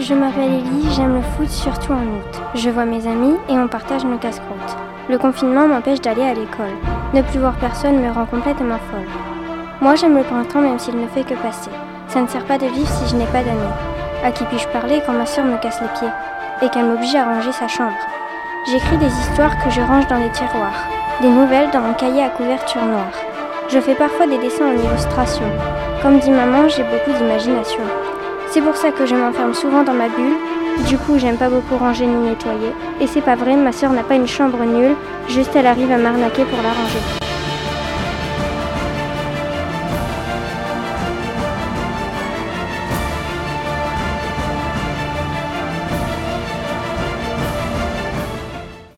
Je m'appelle Ellie, j'aime le foot surtout en août. Je vois mes amis et on partage nos casse-croûtes. Le confinement m'empêche d'aller à l'école. Ne plus voir personne me rend complètement folle. Moi j'aime le printemps même s'il ne fait que passer. Ça ne sert pas de vivre si je n'ai pas d'amis. À qui puis-je parler quand ma soeur me casse les pieds et qu'elle m'oblige à ranger sa chambre? J'écris des histoires que je range dans les tiroirs, des nouvelles dans mon cahier à couverture noire. Je fais parfois des dessins en illustration. Comme dit maman, j'ai beaucoup d'imagination. C'est pour ça que je m'enferme souvent dans ma bulle. Du coup, j'aime pas beaucoup ranger ni nettoyer. Et c'est pas vrai, ma soeur n'a pas une chambre nulle, juste elle arrive à m'arnaquer pour la ranger.